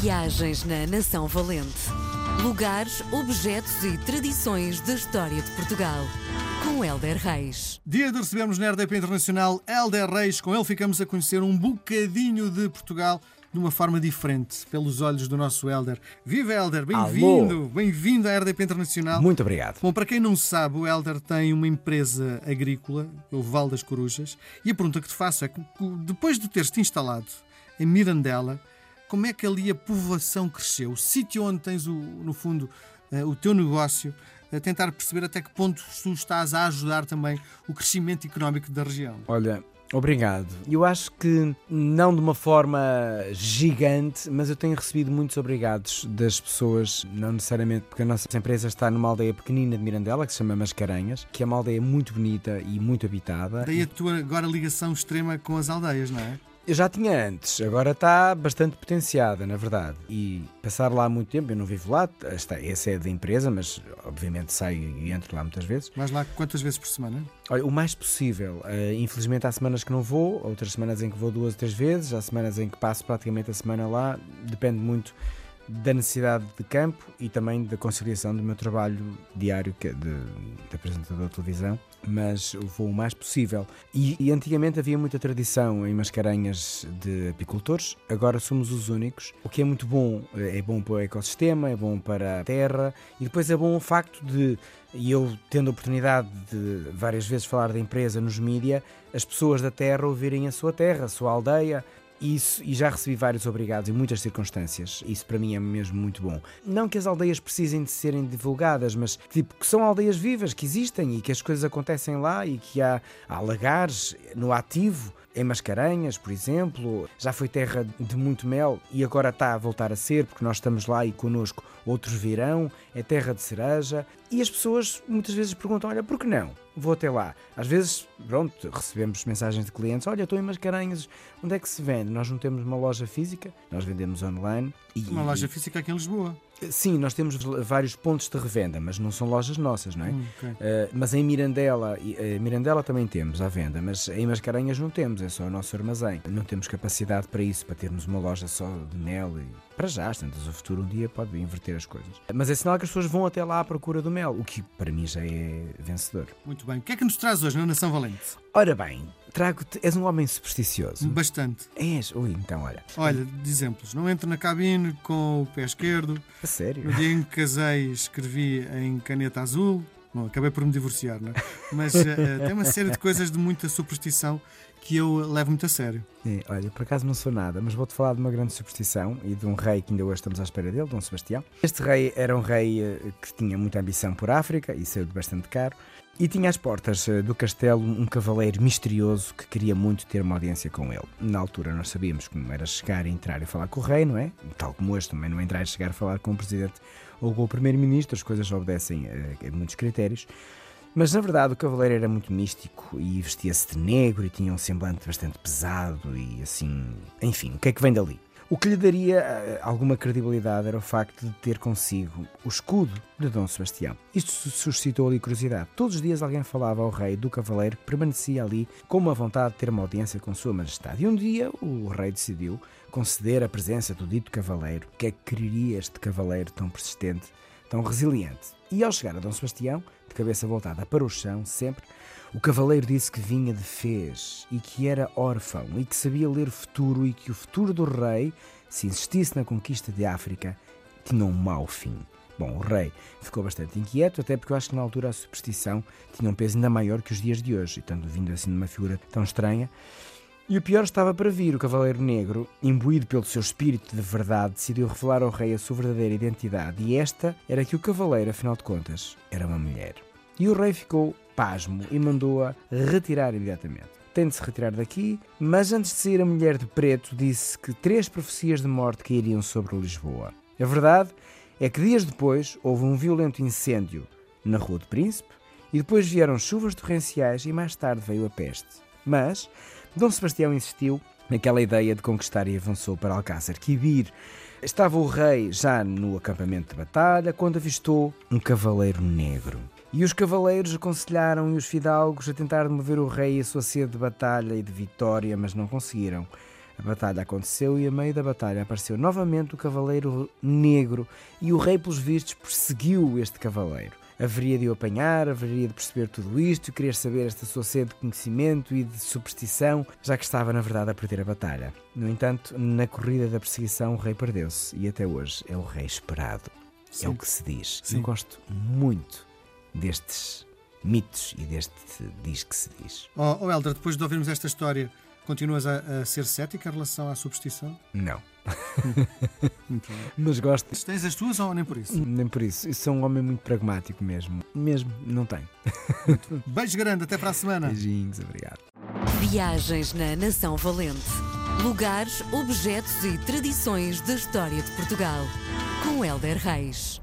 Viagens na Nação Valente. Lugares, objetos e tradições da história de Portugal. Com Helder Reis. Dia de recebermos na RDP Internacional Helder Reis. Com ele ficamos a conhecer um bocadinho de Portugal de uma forma diferente, pelos olhos do nosso Helder. Viva Helder, bem-vindo! Bem-vindo à RDP Internacional. Muito obrigado. Bom, para quem não sabe, o Helder tem uma empresa agrícola, o Val das Corujas, e a pergunta que te faço é: depois de teres-te instalado em Mirandela, como é que ali a povoação cresceu? O sítio onde tens, o, no fundo, eh, o teu negócio, a tentar perceber até que ponto tu estás a ajudar também o crescimento económico da região. Olha, Obrigado. Eu acho que não de uma forma gigante, mas eu tenho recebido muitos obrigados das pessoas, não necessariamente porque a nossa empresa está numa aldeia pequenina de Mirandela, que se chama Mascarenhas, que é uma aldeia muito bonita e muito habitada. Daí a tua agora ligação extrema com as aldeias, não é? Eu já tinha antes, agora está bastante potenciada, na verdade. E passar lá muito tempo, eu não vivo lá, esta, essa é da empresa, mas obviamente saio e entro lá muitas vezes. Mas lá quantas vezes por semana? Olha, o mais possível. Uh, infelizmente há semanas que não vou, outras semanas em que vou duas ou três vezes, há semanas em que passo praticamente a semana lá, depende muito da necessidade de campo e também da conciliação do meu trabalho diário de, de apresentador de televisão, mas vou o mais possível. E, e, antigamente havia muita tradição em Mascarenhas de apicultores, agora somos os únicos, o que é muito bom. É bom para o ecossistema, é bom para a terra e depois é bom o facto de, e eu tendo a oportunidade de várias vezes falar da empresa nos mídia, as pessoas da terra ouvirem a sua terra, a sua aldeia, isso, e já recebi vários obrigados em muitas circunstâncias. Isso para mim é mesmo muito bom. Não que as aldeias precisem de serem divulgadas, mas tipo que são aldeias vivas, que existem e que as coisas acontecem lá e que há, há lagares no ativo em Mascarenhas, por exemplo, já foi terra de muito mel e agora está a voltar a ser, porque nós estamos lá e connosco outros virão, é terra de cereja. E as pessoas muitas vezes perguntam: olha, por que não? Vou até lá. Às vezes, pronto, recebemos mensagens de clientes: olha, estou em Mascarenhas, onde é que se vende? Nós não temos uma loja física, nós vendemos online. E, uma loja física aqui em Lisboa. Sim, nós temos vários pontos de revenda, mas não são lojas nossas, não é? Hum, okay. uh, mas em Mirandela, uh, Mirandela também temos à venda, mas em Mascarenhas não temos, é só o nosso armazém. Não temos capacidade para isso, para termos uma loja só de mel e para já, tantas o futuro um dia pode inverter as coisas. Mas é sinal que as pessoas vão até lá à procura do mel, o que para mim já é vencedor. Muito bem. O que é que nos traz hoje na Nação Valente? Ora bem, trago-te. És um homem supersticioso. Bastante. És? Ui, então olha. Olha, de exemplos. Não entro na cabine com o pé esquerdo. A sério? No dia em que casei, escrevi em caneta azul. Bom, acabei por me divorciar, não é? Mas uh, tem uma série de coisas de muita superstição que eu levo muito a sério. Olha, por acaso não sou nada, mas vou-te falar de uma grande superstição e de um rei que ainda hoje estamos à espera dele, Dom Sebastião. Este rei era um rei eh, que tinha muita ambição por África e saiu de bastante caro. E tinha às portas do castelo um cavaleiro misterioso que queria muito ter uma audiência com ele. Na altura nós sabíamos como era chegar, entrar e falar com o rei, não é? Tal como este também não é entrar e chegar a falar com o presidente ou com o primeiro-ministro, as coisas obedecem a, a muitos critérios. Mas na verdade o cavaleiro era muito místico e vestia-se de negro e tinha um semblante bastante pesado e assim. Enfim, o que é que vem dali? O que lhe daria uh, alguma credibilidade era o facto de ter consigo o escudo de Dom Sebastião. Isto suscitou ali curiosidade. Todos os dias alguém falava ao rei do cavaleiro que permanecia ali com uma vontade de ter uma audiência com Sua Majestade. E um dia o rei decidiu conceder a presença do dito cavaleiro. O que é que quereria este cavaleiro tão persistente, tão resiliente? E ao chegar a Dom Sebastião, de cabeça voltada para o chão, sempre, o cavaleiro disse que vinha de Fez e que era órfão e que sabia ler futuro e que o futuro do rei, se insistisse na conquista de África, tinha um mau fim. Bom, o rei ficou bastante inquieto, até porque eu acho que na altura a superstição tinha um peso ainda maior que os dias de hoje, e tanto vindo assim de uma figura tão estranha. E o pior estava para vir. O Cavaleiro Negro, imbuído pelo seu espírito de verdade, decidiu revelar ao rei a sua verdadeira identidade. E esta era que o Cavaleiro, afinal de contas, era uma mulher. E o rei ficou pasmo e mandou-a retirar imediatamente. Tem de se retirar daqui, mas antes de sair a mulher de preto disse que três profecias de morte cairiam sobre Lisboa. A verdade é que dias depois houve um violento incêndio na Rua do Príncipe e depois vieram chuvas torrenciais e mais tarde veio a peste. Mas Dom Sebastião insistiu naquela ideia de conquistar e avançou para Alcácer Quibir. Estava o rei já no acampamento de batalha quando avistou um cavaleiro negro. E os cavaleiros aconselharam e os fidalgos a tentar mover o rei a sua sede de batalha e de vitória, mas não conseguiram. A batalha aconteceu e, a meio da batalha, apareceu novamente o Cavaleiro Negro e o rei, pelos vistos, perseguiu este cavaleiro. Haveria de o apanhar, haveria de perceber tudo isto, querer saber esta sua sede de conhecimento e de superstição, já que estava, na verdade, a perder a batalha. No entanto, na corrida da perseguição, o rei perdeu-se e até hoje é o rei esperado. Sim. É o que se diz. Sim. Eu gosto muito destes mitos e deste diz que se diz. Oh, oh Helder, depois de ouvirmos esta história, continuas a, a ser cético em relação à superstição? Não. Mas gosto. Tens as tuas ou nem por isso? Nem por isso. Eu sou um homem muito pragmático mesmo. Mesmo, não tenho. Beijo grande, até para a semana. Beijinhos, obrigado. Viagens na Nação Valente. Lugares, objetos e tradições da história de Portugal. Com Helder Reis.